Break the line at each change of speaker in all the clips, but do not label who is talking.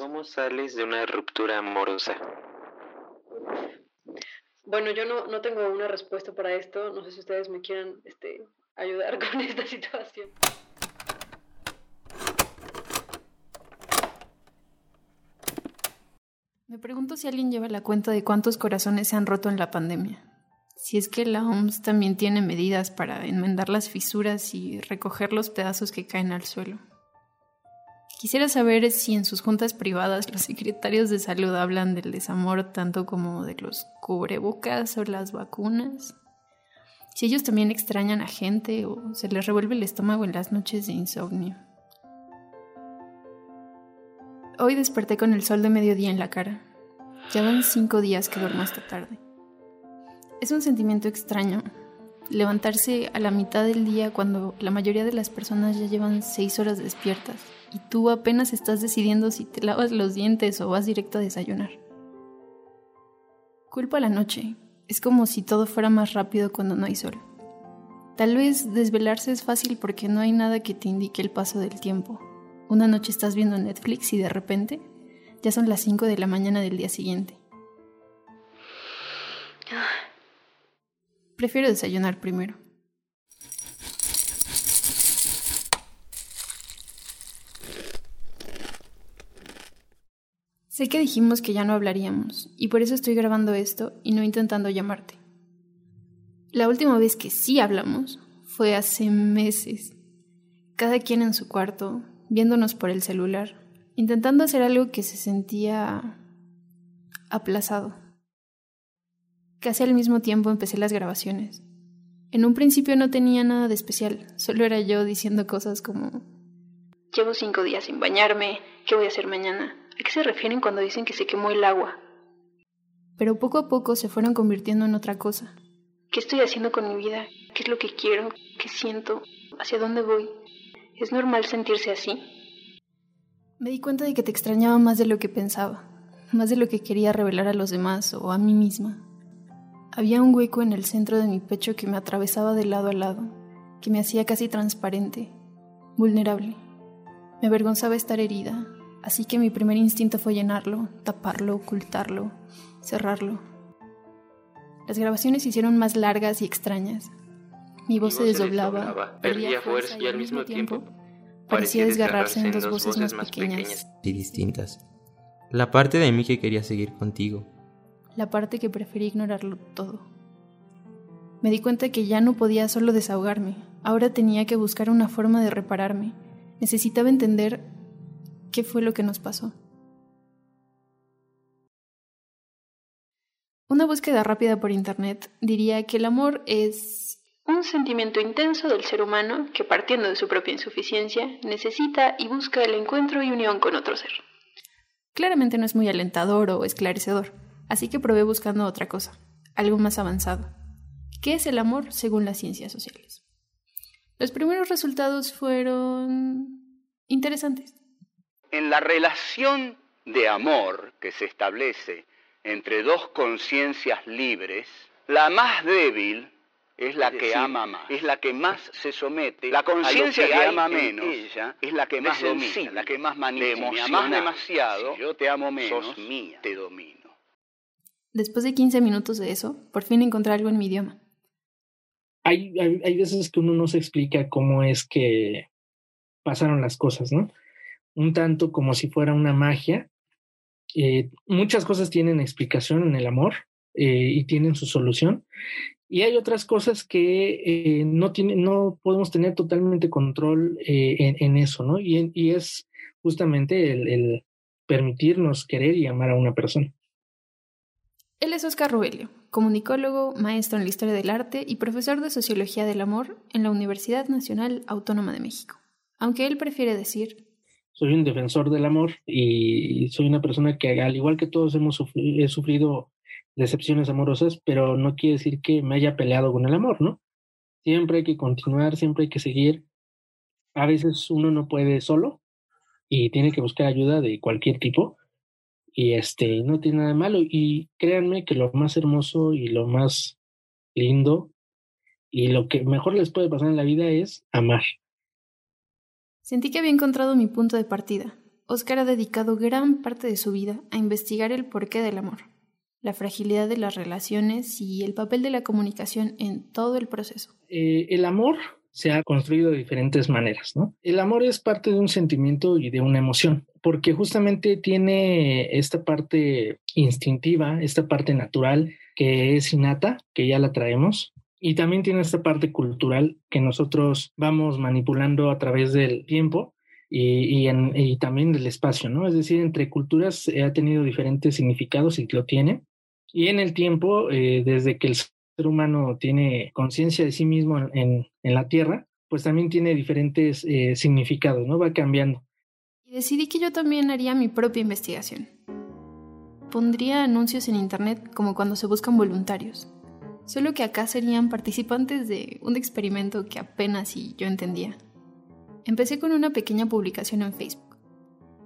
¿Cómo sales de una ruptura amorosa?
Bueno, yo no, no tengo una respuesta para esto. No sé si ustedes me quieran este, ayudar con esta situación.
Me pregunto si alguien lleva la cuenta de cuántos corazones se han roto en la pandemia. Si es que la OMS también tiene medidas para enmendar las fisuras y recoger los pedazos que caen al suelo. Quisiera saber si en sus juntas privadas los secretarios de salud hablan del desamor tanto como de los cubrebocas o las vacunas. Si ellos también extrañan a gente o se les revuelve el estómago en las noches de insomnio. Hoy desperté con el sol de mediodía en la cara. Ya van cinco días que duermo esta tarde. Es un sentimiento extraño. Levantarse a la mitad del día cuando la mayoría de las personas ya llevan seis horas despiertas y tú apenas estás decidiendo si te lavas los dientes o vas directo a desayunar. Culpa la noche. Es como si todo fuera más rápido cuando no hay sol. Tal vez desvelarse es fácil porque no hay nada que te indique el paso del tiempo una noche estás viendo Netflix y de repente ya son las 5 de la mañana del día siguiente. Prefiero desayunar primero. Sé que dijimos que ya no hablaríamos, y por eso estoy grabando esto y no intentando llamarte. La última vez que sí hablamos fue hace meses. Cada quien en su cuarto, viéndonos por el celular, intentando hacer algo que se sentía aplazado. Casi al mismo tiempo empecé las grabaciones. En un principio no tenía nada de especial, solo era yo diciendo cosas como Llevo cinco días sin bañarme, ¿qué voy a hacer mañana? ¿A qué se refieren cuando dicen que se quemó el agua? Pero poco a poco se fueron convirtiendo en otra cosa. ¿Qué estoy haciendo con mi vida? ¿Qué es lo que quiero? ¿Qué siento? ¿Hacia dónde voy? ¿Es normal sentirse así? Me di cuenta de que te extrañaba más de lo que pensaba, más de lo que quería revelar a los demás o a mí misma. Había un hueco en el centro de mi pecho que me atravesaba de lado a lado, que me hacía casi transparente, vulnerable. Me avergonzaba estar herida, así que mi primer instinto fue llenarlo, taparlo, ocultarlo, cerrarlo. Las grabaciones se hicieron más largas y extrañas, mi voz, se desdoblaba, perdía fuerza y al mismo tiempo parecía desgarrarse en dos voces más pequeñas
y distintas. La parte de mí que quería seguir contigo.
La parte que preferí ignorarlo todo. Me di cuenta que ya no podía solo desahogarme, ahora tenía que buscar una forma de repararme. Necesitaba entender qué fue lo que nos pasó. Una búsqueda rápida por internet diría que el amor es un sentimiento intenso del ser humano que, partiendo de su propia insuficiencia, necesita y busca el encuentro y unión con otro ser. Claramente no es muy alentador o esclarecedor, así que probé buscando otra cosa, algo más avanzado. ¿Qué es el amor según las ciencias sociales? Los primeros resultados fueron interesantes.
En la relación de amor que se establece entre dos conciencias libres, la más débil es la que ama más, es la que más se somete. La conciencia que, ama menos ella es la que más domina, la que más manipula. Me amas demasiado, yo te amo menos, sos mía, te domino.
Después de 15 minutos de eso, por fin encontré algo en mi idioma.
Hay, hay, hay veces que uno no se explica cómo es que pasaron las cosas, ¿no? Un tanto como si fuera una magia. Eh, muchas cosas tienen explicación en el amor eh, y tienen su solución. Y hay otras cosas que eh, no, no podemos tener totalmente control en, eso, ¿no? Y, y es justamente el, el, permitirnos querer y amar a una persona.
Él es Oscar Rubelio, comunicólogo, maestro en la historia del arte y profesor de sociología del amor en la Universidad Nacional Autónoma de México. Aunque él prefiere decir...
Soy un defensor del amor y soy una persona que, al igual que todos hemos sufrido, he sufrido decepciones amorosas, pero no quiere decir que me haya peleado con el amor, ¿no? Siempre hay que continuar, siempre hay que seguir. A veces uno no puede solo y tiene que buscar ayuda de cualquier tipo y este no tiene nada de malo y créanme que lo más hermoso y lo más lindo y lo que mejor les puede pasar en la vida es amar.
Sentí que había encontrado mi punto de partida, Oscar ha dedicado gran parte de su vida a investigar el porqué del amor, la fragilidad de las relaciones y el papel de la comunicación en todo el proceso.
Eh, el amor se ha construido de diferentes maneras, ¿no? El amor es parte de un sentimiento y de una emoción, porque justamente tiene esta parte instintiva, esta parte natural que es innata, que ya la traemos, y también tiene esta parte cultural que nosotros vamos manipulando a través del tiempo y, también del espacio, ¿no? Es decir, entre culturas ha tenido diferentes significados y lo tiene. Y en el tiempo, eh, desde que el ser humano tiene conciencia de sí mismo en, en, la Tierra, pues también tiene diferentes eh, significados, ¿no? Va cambiando.
Y decidí que yo también haría mi propia investigación. Pondría anuncios en Internet como cuando se buscan voluntarios solo que acá serían participantes de un experimento que apenas y yo entendía. Empecé con una pequeña publicación en Facebook.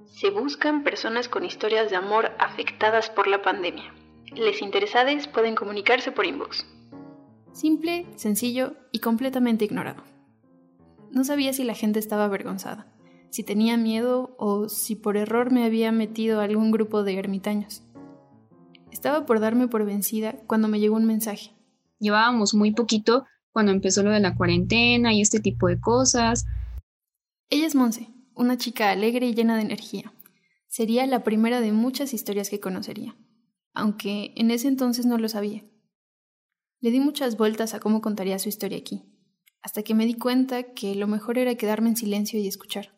Se buscan personas con historias de amor afectadas por la pandemia. Les interesados pueden comunicarse por inbox. Simple, sencillo y completamente ignorado. No sabía si la gente estaba avergonzada, si tenía miedo o si por error me había metido a algún grupo de ermitaños. Estaba por darme por vencida cuando me llegó un mensaje.
Llevábamos muy poquito cuando empezó lo de la cuarentena y este tipo de cosas.
Ella es Monse, una chica alegre y llena de energía. Sería la primera de muchas historias que conocería, aunque en ese entonces no lo sabía. Le di muchas vueltas a cómo contaría su historia aquí, hasta que me di cuenta que lo mejor era quedarme en silencio y escuchar.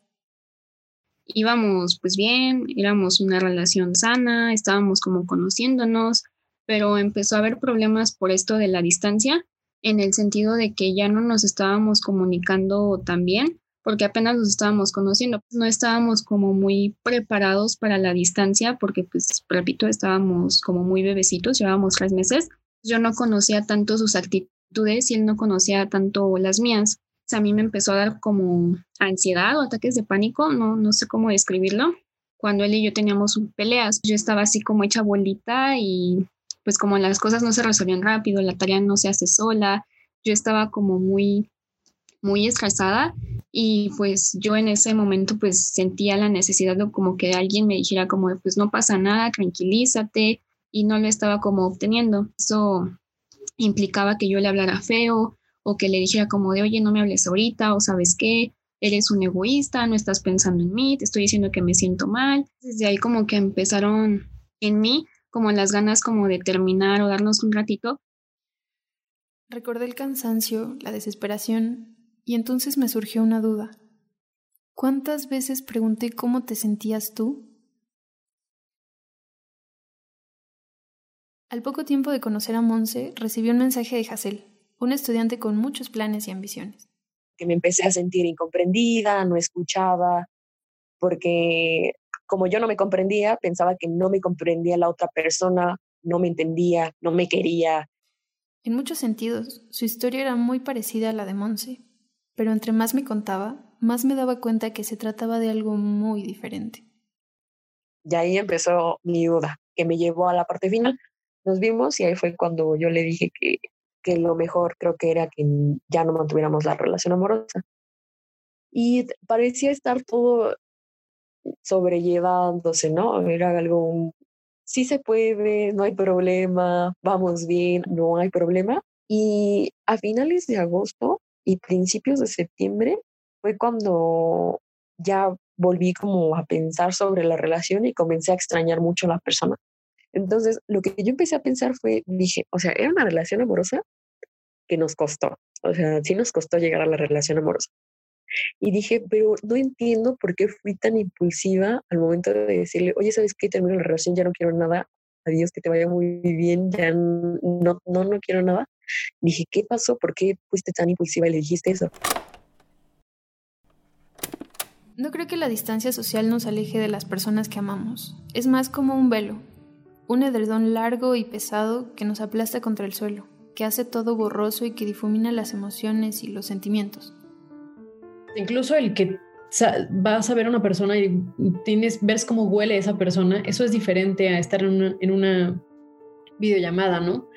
Íbamos pues bien, éramos una relación sana, estábamos como conociéndonos, pero empezó a haber problemas por esto de la distancia, en el sentido de que ya no nos estábamos comunicando tan bien, porque apenas nos estábamos conociendo, no estábamos como muy preparados para la distancia, porque pues, repito, estábamos como muy bebecitos, llevábamos tres meses, yo no conocía tanto sus actitudes y él no conocía tanto las mías. a mí me empezó a dar como ansiedad o ataques de pánico, no, no sé cómo describirlo. Cuando él y yo teníamos peleas, yo estaba así como hecha bolita y pues como las cosas no se resolvían rápido, la tarea no se hace sola, yo estaba como muy, muy estresada y pues yo en ese momento pues sentía la necesidad de como que alguien me dijera como pues no pasa nada, tranquilízate y no lo estaba como obteniendo. Eso implicaba que yo le hablara feo o que le dijera como de oye no me hables ahorita o sabes qué, eres un egoísta, no estás pensando en mí, te estoy diciendo que me siento mal. Desde ahí como que empezaron en mí como las ganas como de terminar o darnos un ratito.
Recordé el cansancio, la desesperación, y entonces me surgió una duda. ¿Cuántas veces pregunté cómo te sentías tú? Al poco tiempo de conocer a Monse, recibí un mensaje de Hazel, un estudiante con muchos planes y ambiciones.
Que me empecé a sentir incomprendida, no escuchaba, porque como yo no me comprendía, pensaba que no me comprendía la otra persona, no me entendía, no me quería.
En muchos sentidos, su historia era muy parecida a la de Monse, pero entre más me contaba, más me daba cuenta que se trataba de algo muy diferente.
Y ahí empezó mi duda, que me llevó a la parte final. Nos vimos y ahí fue cuando yo le dije que, que lo mejor creo que era que ya no mantuviéramos la relación amorosa. Y parecía estar todo sobrellevándose, ¿no? Era algo, sí se puede, no hay problema, vamos bien, no hay problema. Y a finales de agosto y principios de septiembre fue cuando ya volví como a pensar sobre la relación y comencé a extrañar mucho a la persona. Entonces, lo que yo empecé a pensar fue, dije, o sea, era una relación amorosa que nos costó, o sea, sí nos costó llegar a la relación amorosa. Y dije, pero no entiendo por qué fui tan impulsiva al momento de decirle, oye, ¿sabes qué? Termino la relación, ya no quiero nada, adiós, que te vaya muy bien, ya no, no, no quiero nada. Dije, ¿qué pasó? ¿Por qué fuiste tan impulsiva y le dijiste eso?
No creo que la distancia social nos aleje de las personas que amamos. Es más como un velo, un edredón largo y pesado que nos aplasta contra el suelo, que hace todo borroso y que difumina las emociones y los sentimientos.
Incluso el que vas a ver a una persona y tienes, ves cómo huele esa persona, eso es diferente a estar en una, videollamada, ¿no?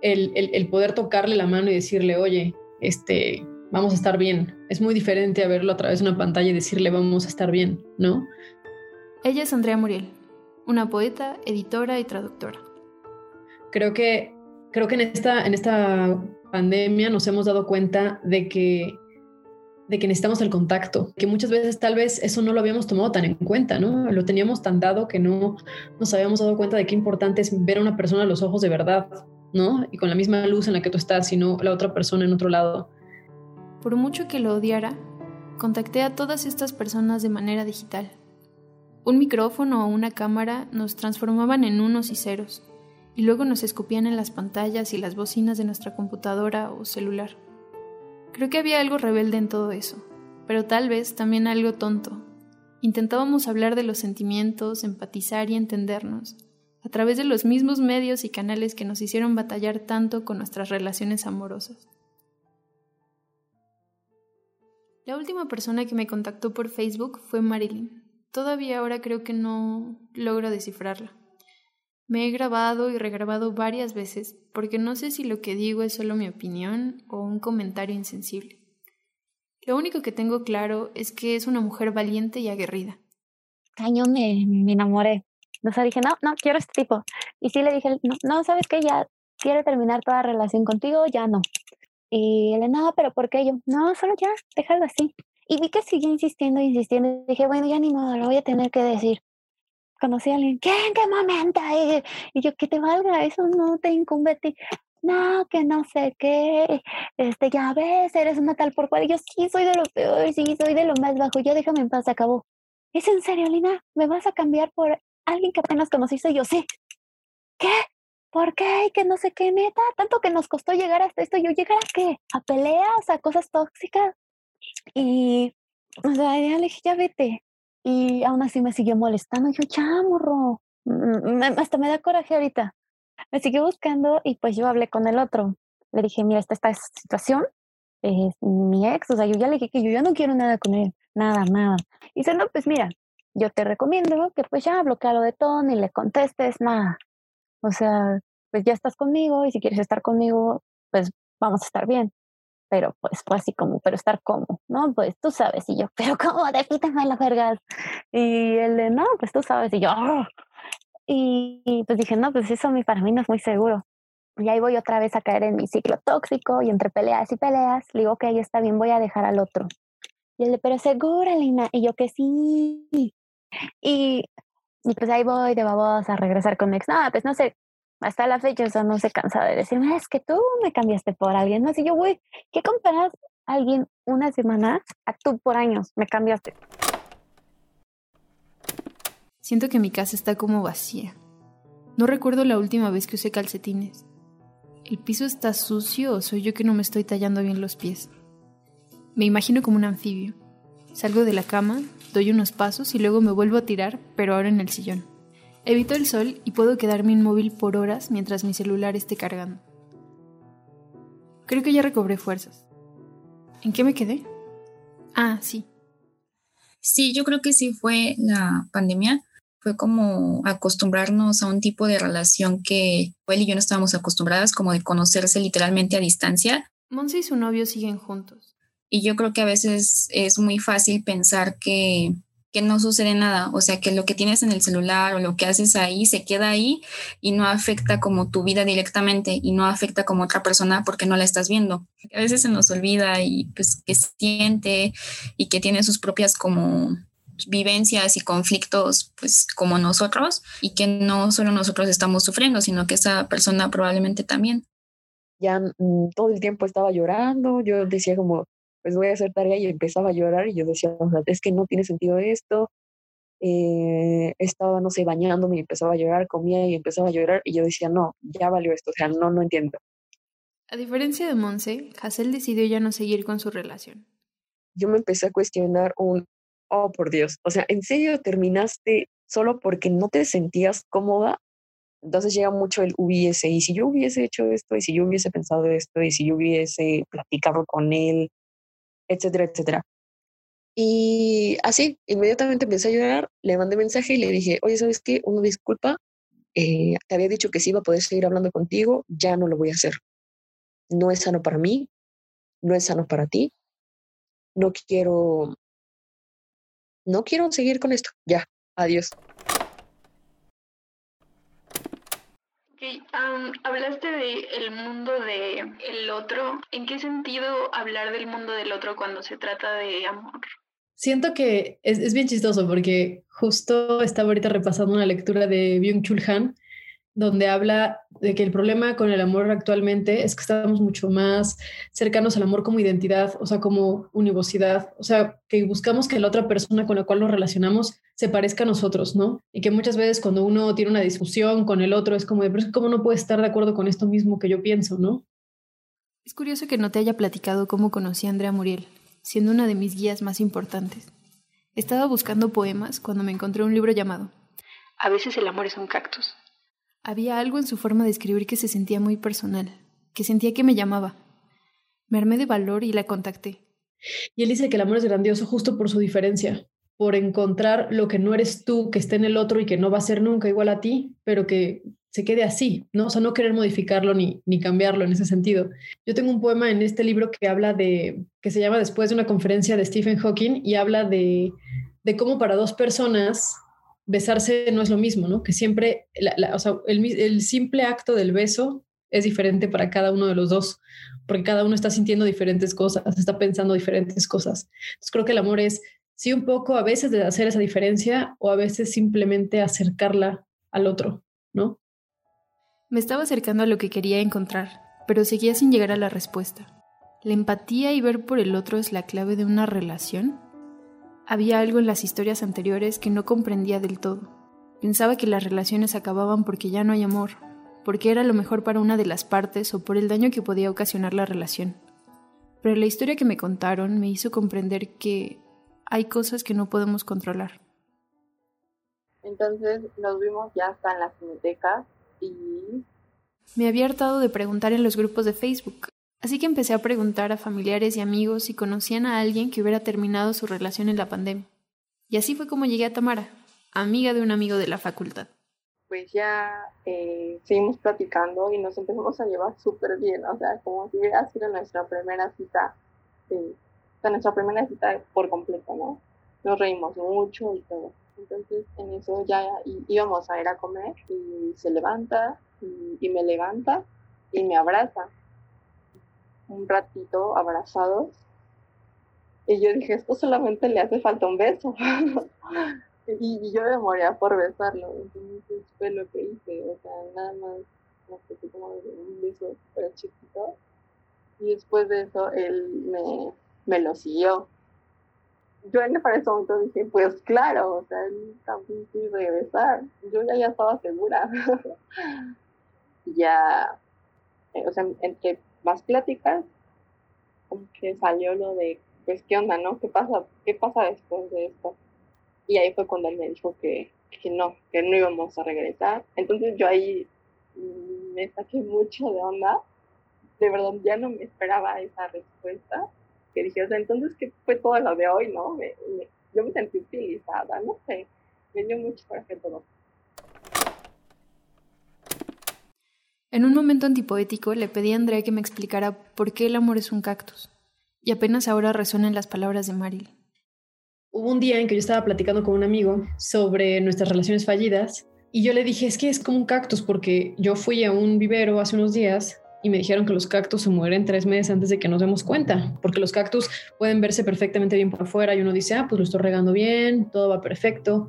El, el, poder tocarle la mano y decirle, oye, este, vamos a estar bien. Es muy diferente a verlo a través de una pantalla y decirle, vamos a estar bien, ¿no?
Ella es Andrea Muriel, una poeta, editora y traductora.
Creo que, creo que en, esta, en esta pandemia nos hemos dado cuenta de que de que necesitamos el contacto, que muchas veces tal vez eso no lo habíamos tomado tan en cuenta, ¿no? Lo teníamos tan dado que no nos habíamos dado cuenta de qué importante es ver a una persona a los ojos de verdad, ¿no? Y con la misma luz en la que tú estás, sino la otra persona en otro lado.
Por mucho que lo odiara, contacté a todas estas personas de manera digital. Un micrófono o una cámara nos transformaban en unos y ceros, y luego nos escupían en las pantallas y las bocinas de nuestra computadora o celular. Creo que había algo rebelde en todo eso, pero tal vez también algo tonto. Intentábamos hablar de los sentimientos, empatizar y entendernos, a través de los mismos medios y canales que nos hicieron batallar tanto con nuestras relaciones amorosas. La última persona que me contactó por Facebook fue Marilyn. Todavía ahora creo que no logro descifrarla. Me he grabado y regrabado varias veces porque no sé si lo que digo es solo mi opinión o un comentario insensible. Lo único que tengo claro es que es una mujer valiente y aguerrida.
Caño, me, enamoré. O sea, dije, no, no, quiero este tipo. Y sí le dije, no, no ¿sabes qué? Ya quiere terminar toda relación contigo, ya no. Y él, no, pero ¿por qué yo? No, solo ya, déjalo así. Y vi que siguió insistiendo, insistiendo. Y dije, bueno, ya ni modo, lo voy a tener que decir conocí a alguien, ¿qué? ¿En qué momento? Y, yo, que te valga, eso no te incumbe a ti. No, que no sé qué, este, ya ves, eres una tal por cual. Y yo, sí, soy de lo peor, sí, soy de lo más bajo. Yo, déjame en paz, se acabó. ¿Es en serio, Lina? ¿Me vas a cambiar por alguien que apenas conociste? Y yo, sí. ¿Qué? ¿Por qué? Que no sé qué, neta. Tanto que nos costó llegar hasta esto. Yo, ¿llegar a qué? ¿A peleas? ¿A cosas tóxicas? Y, o sea, ya le dije, ya vete. Y aún así me siguió molestando. Yo, chamorro, hasta me da coraje ahorita. Me siguió buscando y pues yo hablé con el otro. Le dije, mira, esta, esta situación es mi ex, o sea, yo ya le dije que yo ya no quiero nada con él, nada, nada. Y dice, no, pues mira, yo te recomiendo que pues ya bloquealo de todo, ni le contestes, nada. O sea, pues ya estás conmigo y si quieres estar conmigo, pues vamos a estar bien pero pues fue así como, pero estar como, ¿no? Pues tú sabes, y yo, pero ¿cómo? Defíteme las vergas. Y él, no, pues tú sabes, y yo, oh". y, pues dije, no, pues eso para mí no es muy seguro. Y ahí voy otra vez a caer en mi ciclo tóxico y entre peleas y peleas, le digo, ok, está bien, voy a dejar al otro. Y él, pero segura, Lina, y yo que sí. Y, y pues ahí voy de babosa a regresar con mi ex. No, pues no sé, hasta la fecha, o sea, no se cansa de decirme, es que tú me cambiaste por alguien más. Y yo, güey, ¿qué comparas a alguien una semana a tú por años? Me cambiaste.
Siento que mi casa está como vacía. No recuerdo la última vez que usé calcetines. ¿El piso está sucio o soy yo que no me estoy tallando bien los pies? Me imagino como un anfibio. Salgo de la cama, doy unos pasos y luego me vuelvo a tirar, pero ahora en el sillón. Evito el sol y puedo quedarme inmóvil por horas mientras mi celular esté cargando. Creo que ya recobré fuerzas. ¿En qué me quedé? Ah, sí.
Sí, yo creo que sí fue la pandemia. Fue como acostumbrarnos a un tipo de relación que él y yo no estábamos acostumbradas, como de conocerse literalmente a distancia.
Monse y su novio siguen juntos.
Y yo creo que a veces es muy fácil pensar que que no sucede nada, o sea, que lo que tienes en el celular o lo que haces ahí se queda ahí y no afecta como tu vida directamente y no afecta como otra persona porque no la estás viendo. A veces se nos olvida y pues que siente y que tiene sus propias como vivencias y conflictos pues como nosotros y que no solo nosotros estamos sufriendo, sino que esa persona probablemente también.
Ya mm, todo el tiempo estaba llorando, yo decía como, pues voy a hacer tarea y empezaba a llorar y yo decía, es que no tiene sentido esto. Eh, estaba, no sé, bañándome y empezaba a llorar, comía y empezaba a llorar y yo decía, no, ya valió esto, o sea, no, no entiendo.
A diferencia de Monse, Hassel decidió ya no seguir con su relación.
Yo me empecé a cuestionar un, oh, por Dios, o sea, ¿en serio terminaste solo porque no te sentías cómoda? Entonces llega mucho el hubiese, y si yo hubiese hecho esto, y si yo hubiese pensado esto, y si yo hubiese platicado con él, etcétera, etcétera. Y así, inmediatamente empecé a llorar, le mandé mensaje y le dije, oye, ¿sabes qué? Una disculpa, eh, te había dicho que sí iba a poder seguir hablando contigo, ya no lo voy a hacer. No es sano para mí, no es sano para ti, no quiero, no quiero seguir con esto, ya, Adiós.
Hablaste del el mundo del el otro. ¿En qué sentido hablar del mundo del otro cuando se trata de amor?
Siento que es, es bien chistoso porque justo estaba ahorita repasando una lectura de Byung-Chul Han donde habla de que el problema con el amor actualmente es que estamos mucho más cercanos al amor como identidad, o sea, como univocidad, o sea, que buscamos que la otra persona con la cual nos relacionamos se parezca a nosotros, ¿no? Y que muchas veces cuando uno tiene una discusión con el otro es como de, pero es que cómo no puede estar de acuerdo con esto mismo que yo pienso, ¿no?
Es curioso que no te haya platicado cómo conocí a Andrea Muriel, siendo una de mis guías más importantes. Estaba buscando poemas cuando me encontré un libro llamado A veces el amor es un cactus, había algo en su forma de escribir que se sentía muy personal, que sentía que me llamaba. Me armé de valor y la contacté.
Y él dice que el amor es grandioso justo por su diferencia, por encontrar lo que no eres tú, que esté en el otro y que no va a ser nunca igual a ti, pero que se quede así, ¿no? O sea, no querer modificarlo ni, ni cambiarlo en ese sentido. Yo tengo un poema en este libro que habla de, que se llama Después de una conferencia de Stephen Hawking y habla de, de cómo para dos personas besarse no es lo mismo, ¿no? Que siempre, o sea, el, simple acto del beso es diferente para cada uno de los dos, porque cada uno está sintiendo diferentes cosas, está pensando diferentes cosas. Entonces creo que el amor es, sí, un poco a veces de hacer esa diferencia o a veces simplemente acercarla al otro, ¿no?
Me estaba acercando a lo que quería encontrar, pero seguía sin llegar a la respuesta. ¿La empatía y ver por el otro es la clave de una relación? Había algo en las historias anteriores que no comprendía del todo. Pensaba que las relaciones acababan porque ya no hay amor, porque era lo mejor para una de las partes o por el daño que podía ocasionar la relación. Pero la historia que me contaron me hizo comprender que hay cosas que no podemos controlar.
Entonces nos vimos ya hasta en la cineteca y...
Me había hartado de preguntar en los grupos de Facebook, Así que empecé a preguntar a familiares y amigos si conocían a alguien que hubiera terminado su relación en la pandemia. Y así fue como llegué a Tamara, amiga de un amigo de la facultad.
Pues ya eh, seguimos platicando y nos empezamos a llevar súper bien, o sea, como si hubiera sido nuestra primera cita, eh, o sea, nuestra primera cita por completo, ¿no? Nos reímos mucho y todo. Entonces en eso ya íbamos a ir a comer y se levanta y me levanta y me abraza un ratito abrazados. Y yo dije, esto solamente le hace falta un beso. y, yo me moría por besarlo. Entonces fue lo que hice. O sea, nada más, no sé, como un beso súper chiquito. Y después de eso, él me, lo siguió. Yo en ese momento dije, pues claro, o sea, él también quiere besar. Yo ya, ya estaba segura. ya, eh, o sea, entre más pláticas, como que salió lo de, pues, ¿qué onda, no? ¿Qué pasa? ¿Qué pasa después de esto? Y ahí fue cuando él me dijo que, que no, que no íbamos a regresar. Entonces yo ahí me saqué mucho de onda. De verdad, ya no me esperaba esa respuesta. Que dije, o sea, entonces, ¿qué fue todo lo de hoy, no? yo me sentí utilizada, no sé. Me dio mucho coraje todo.
En un momento antipoético le pedí a Andrea que me explicara por qué el amor es un cactus, y apenas ahora resuenan las palabras de Maril.
Hubo un día en que yo estaba platicando con un amigo sobre nuestras relaciones fallidas y yo le dije, es que es como un cactus porque yo fui a un vivero hace unos días y me dijeron que los cactus se mueren tres meses antes de que nos demos cuenta, porque los cactus pueden verse perfectamente bien por afuera y uno dice, ah, pues lo estoy regando bien, todo va perfecto.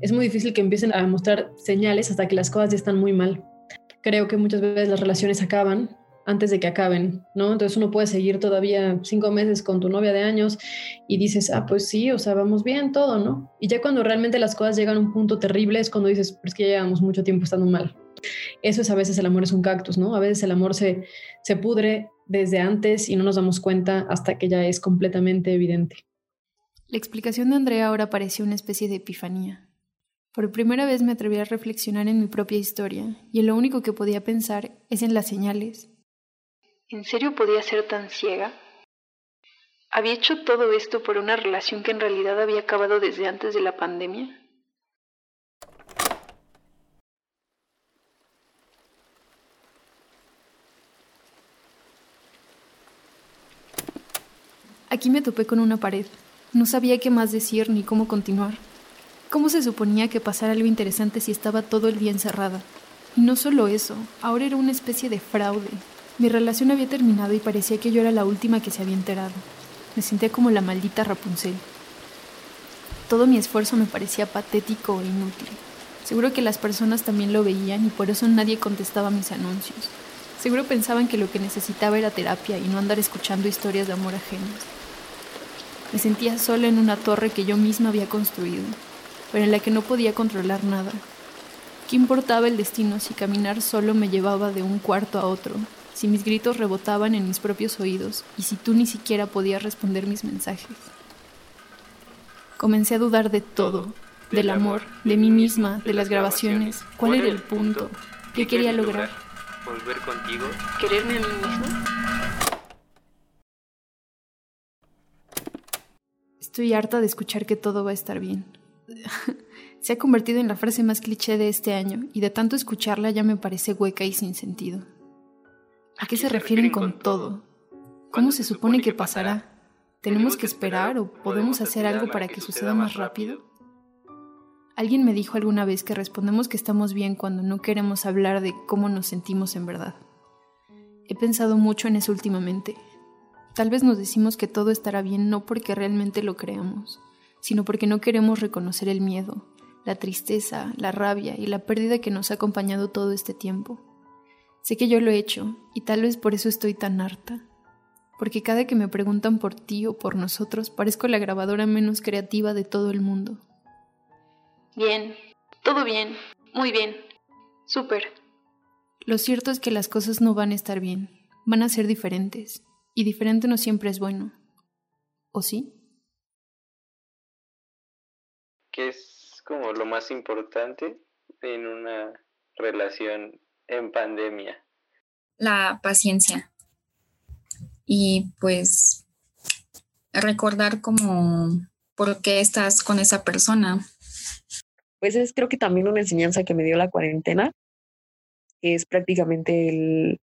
Es muy difícil que empiecen a mostrar señales hasta que las cosas ya están muy mal creo que muchas veces las relaciones acaban antes de que acaben, ¿no? Entonces uno puede seguir todavía cinco meses con tu novia de años y dices, ah, pues sí, o sea, vamos bien todo, ¿no? Y ya cuando realmente las cosas llegan a un punto terrible es cuando dices, pues que ya llevamos mucho tiempo estando mal. Eso es a veces el amor es un cactus, ¿no? A veces el amor se, se pudre desde antes y no nos damos cuenta hasta que ya es completamente evidente.
La explicación de Andrea ahora parece una especie de epifanía. Por primera vez me atreví a reflexionar en mi propia historia, y en lo único que podía pensar es en las señales. ¿En serio podía ser tan ciega? ¿Había hecho todo esto por una relación que en realidad había acabado desde antes de la pandemia? Aquí me topé con una pared. No sabía qué más decir ni cómo continuar. ¿Cómo se suponía que pasara algo interesante si estaba todo el día encerrada? Y no solo eso, ahora era una especie de fraude. Mi relación había terminado y parecía que yo era la última que se había enterado. Me sentía como la maldita Rapunzel. Todo mi esfuerzo me parecía patético e inútil. Seguro que las personas también lo veían y por eso nadie contestaba mis anuncios. Seguro pensaban que lo que necesitaba era terapia y no andar escuchando historias de amor ajenas. Me sentía sola en una torre que yo misma había construido, pero en la que no podía controlar nada. ¿Qué importaba el destino si caminar solo me llevaba de un cuarto a otro, si mis gritos rebotaban en mis propios oídos y si tú ni siquiera podías responder mis mensajes? Comencé a dudar de todo, del amor, de mí misma, de las grabaciones. ¿Cuál era el punto? ¿Qué quería lograr?
¿Volver contigo?
¿Quererme a mí misma? Estoy harta de escuchar que todo va a estar bien. Se ha convertido en la frase más cliché de este año y de tanto escucharla ya me parece hueca y sin sentido. ¿A qué se refieren con todo? ¿Cómo se supone que pasará? ¿Tenemos que esperar o podemos hacer algo para que suceda más rápido? Alguien me dijo alguna vez que respondemos que estamos bien cuando no queremos hablar de cómo nos sentimos en verdad. He pensado mucho en eso últimamente. Tal vez nos decimos que todo estará bien no porque realmente lo creamos, sino porque no queremos reconocer el miedo, la tristeza, la rabia y la pérdida que nos ha acompañado todo este tiempo. Sé que yo lo he hecho y tal vez por eso estoy tan harta. Porque cada que me preguntan por ti o por nosotros parezco la grabadora menos creativa de todo el mundo.
Bien, todo bien, muy bien, súper.
Lo cierto es que las cosas no van a estar bien, van a ser diferentes, y diferente no siempre es bueno. ¿O sí?
¿Qué es como lo más importante en una relación en pandemia?
La paciencia. Y pues recordar como por qué estás con esa persona,
pues es creo que también una enseñanza que me dio la cuarentena, que es prácticamente el,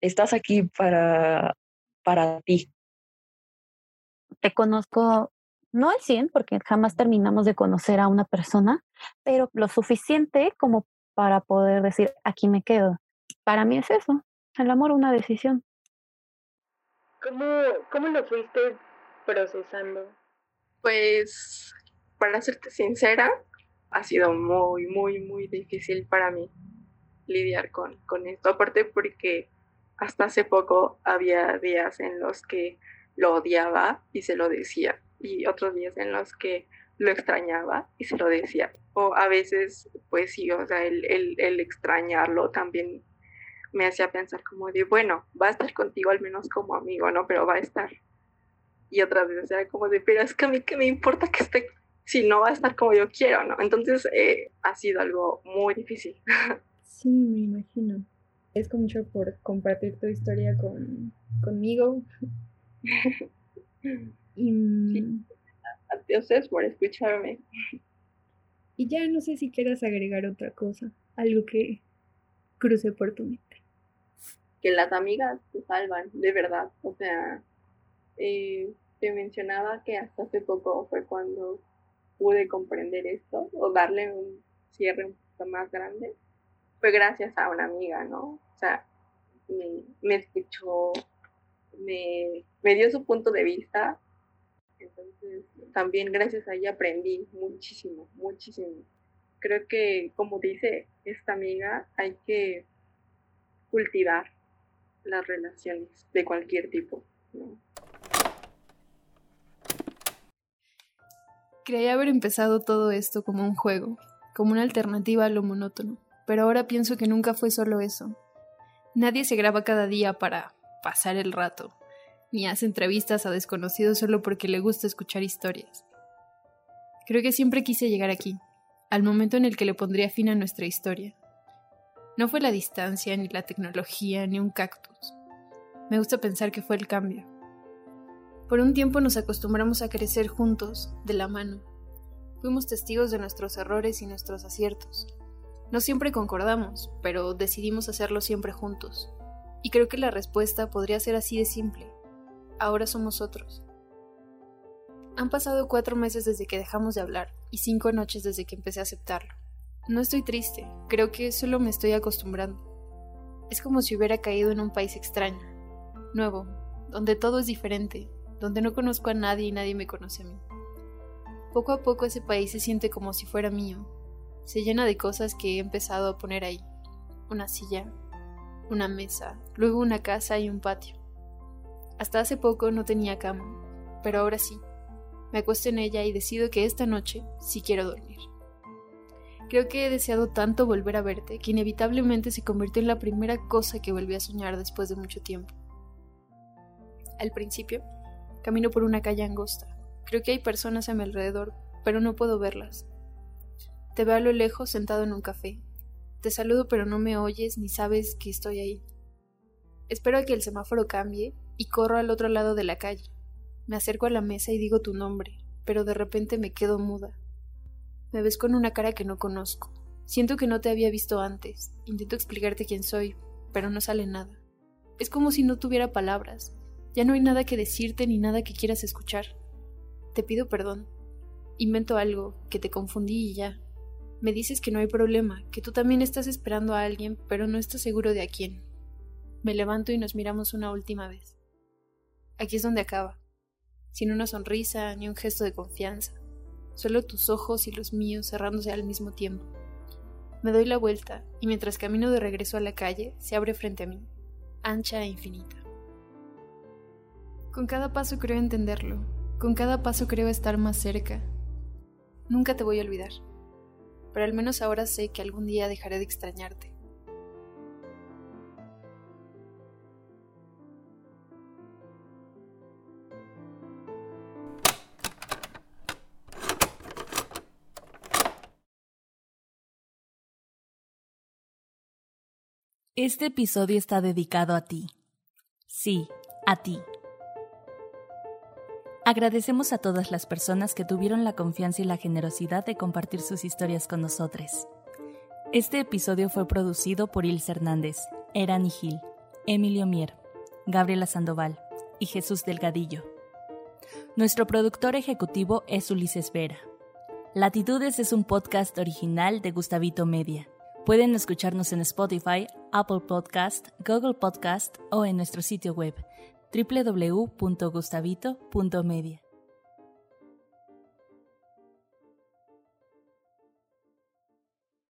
estás aquí para, para ti.
Te conozco, no al 100, porque jamás terminamos de conocer a una persona, pero lo suficiente como para poder decir, aquí me quedo. Para mí es eso, el amor una decisión.
¿Cómo, cómo lo fuiste procesando?
Pues para serte sincera, ha sido muy, muy, muy difícil para mí lidiar con, con esto. Aparte porque hasta hace poco había días en los que lo odiaba y se lo decía. Y otros días en los que lo extrañaba y se lo decía. O a veces, pues sí, o sea, el, el, el extrañarlo también me hacía pensar como de, bueno, va a estar contigo al menos como amigo, ¿no? Pero va a estar. Y otras veces era como de, pero es que a mí que me importa que esté si no va a estar como yo quiero, ¿no? Entonces eh, ha sido algo muy difícil.
Sí, me imagino. Es mucho por compartir tu historia con, conmigo.
y, sí. Adiós por escucharme.
Y ya no sé si quieras agregar otra cosa, algo que cruce por tu mente.
Que las amigas te salvan, de verdad. O sea, eh, te mencionaba que hasta hace poco fue cuando pude comprender esto o darle un cierre un poquito más grande, fue gracias a una amiga, ¿no? O sea, me, me escuchó, me, me dio su punto de vista, entonces también gracias a ella aprendí muchísimo, muchísimo. Creo que, como dice esta amiga, hay que cultivar las relaciones de cualquier tipo.
Creía haber empezado todo esto como un juego, como una alternativa a lo monótono, pero ahora pienso que nunca fue solo eso. Nadie se graba cada día para pasar el rato, ni hace entrevistas a desconocidos solo porque le gusta escuchar historias. Creo que siempre quise llegar aquí, al momento en el que le pondría fin a nuestra historia. No fue la distancia, ni la tecnología, ni un cactus. Me gusta pensar que fue el cambio. Por un tiempo nos acostumbramos a crecer juntos, de la mano. Fuimos testigos de nuestros errores y nuestros aciertos. No siempre concordamos, pero decidimos hacerlo siempre juntos. Y creo que la respuesta podría ser así de simple. Ahora somos otros. Han pasado cuatro meses desde que dejamos de hablar y cinco noches desde que empecé a aceptarlo. No estoy triste, creo que solo me estoy acostumbrando. Es como si hubiera caído en un país extraño, nuevo, donde todo es diferente, donde no conozco a nadie y nadie me conoce a mí. Poco a poco ese país se siente como si fuera mío. Se llena de cosas que he empezado a poner ahí. Una silla, una mesa, luego una casa y un patio. Hasta hace poco no tenía cama, pero ahora sí. Me acuesto en ella y decido que esta noche sí quiero dormir. Creo que he deseado tanto volver a verte que inevitablemente se convirtió en la primera cosa que volví a soñar después de mucho tiempo. Al principio, camino por una calle angosta. Creo que hay personas a mi alrededor, pero no puedo verlas. Te veo a lo lejos sentado en un café. Te saludo pero no me oyes ni sabes que estoy ahí. Espero que el semáforo cambie y corro al otro lado de la calle. Me acerco a la mesa y digo tu nombre, pero de repente me quedo muda. Me ves con una cara que no conozco. Siento que no te había visto antes. Intento explicarte quién soy, pero no sale nada. Es como si no tuviera palabras. Ya no hay nada que decirte ni nada que quieras escuchar. Te pido perdón. Invento algo, que te confundí y ya. Me dices que no hay problema, que tú también estás esperando a alguien, pero no estás seguro de a quién. Me levanto y nos miramos una última vez. Aquí es donde acaba. Sin una sonrisa ni un gesto de confianza. Solo tus ojos y los míos cerrándose al mismo tiempo. Me doy la vuelta y mientras camino de regreso a la calle se abre frente a mí, ancha e infinita. Con cada paso creo entenderlo, con cada paso creo estar más cerca. Nunca te voy a olvidar pero al menos ahora sé que algún día dejaré de extrañarte.
Este episodio está dedicado a ti. Sí, a ti. Agradecemos a todas las personas que tuvieron la confianza y la generosidad de compartir sus historias con nosotros. Este episodio fue producido por Ilse Hernández, Erani Gil, Emilio Mier, Gabriela Sandoval y Jesús Delgadillo. Nuestro productor ejecutivo es Ulises Vera. Latitudes es un podcast original de Gustavito Media. Pueden escucharnos en Spotify, Apple Podcast, Google Podcast o en nuestro sitio web www.gustavito.media.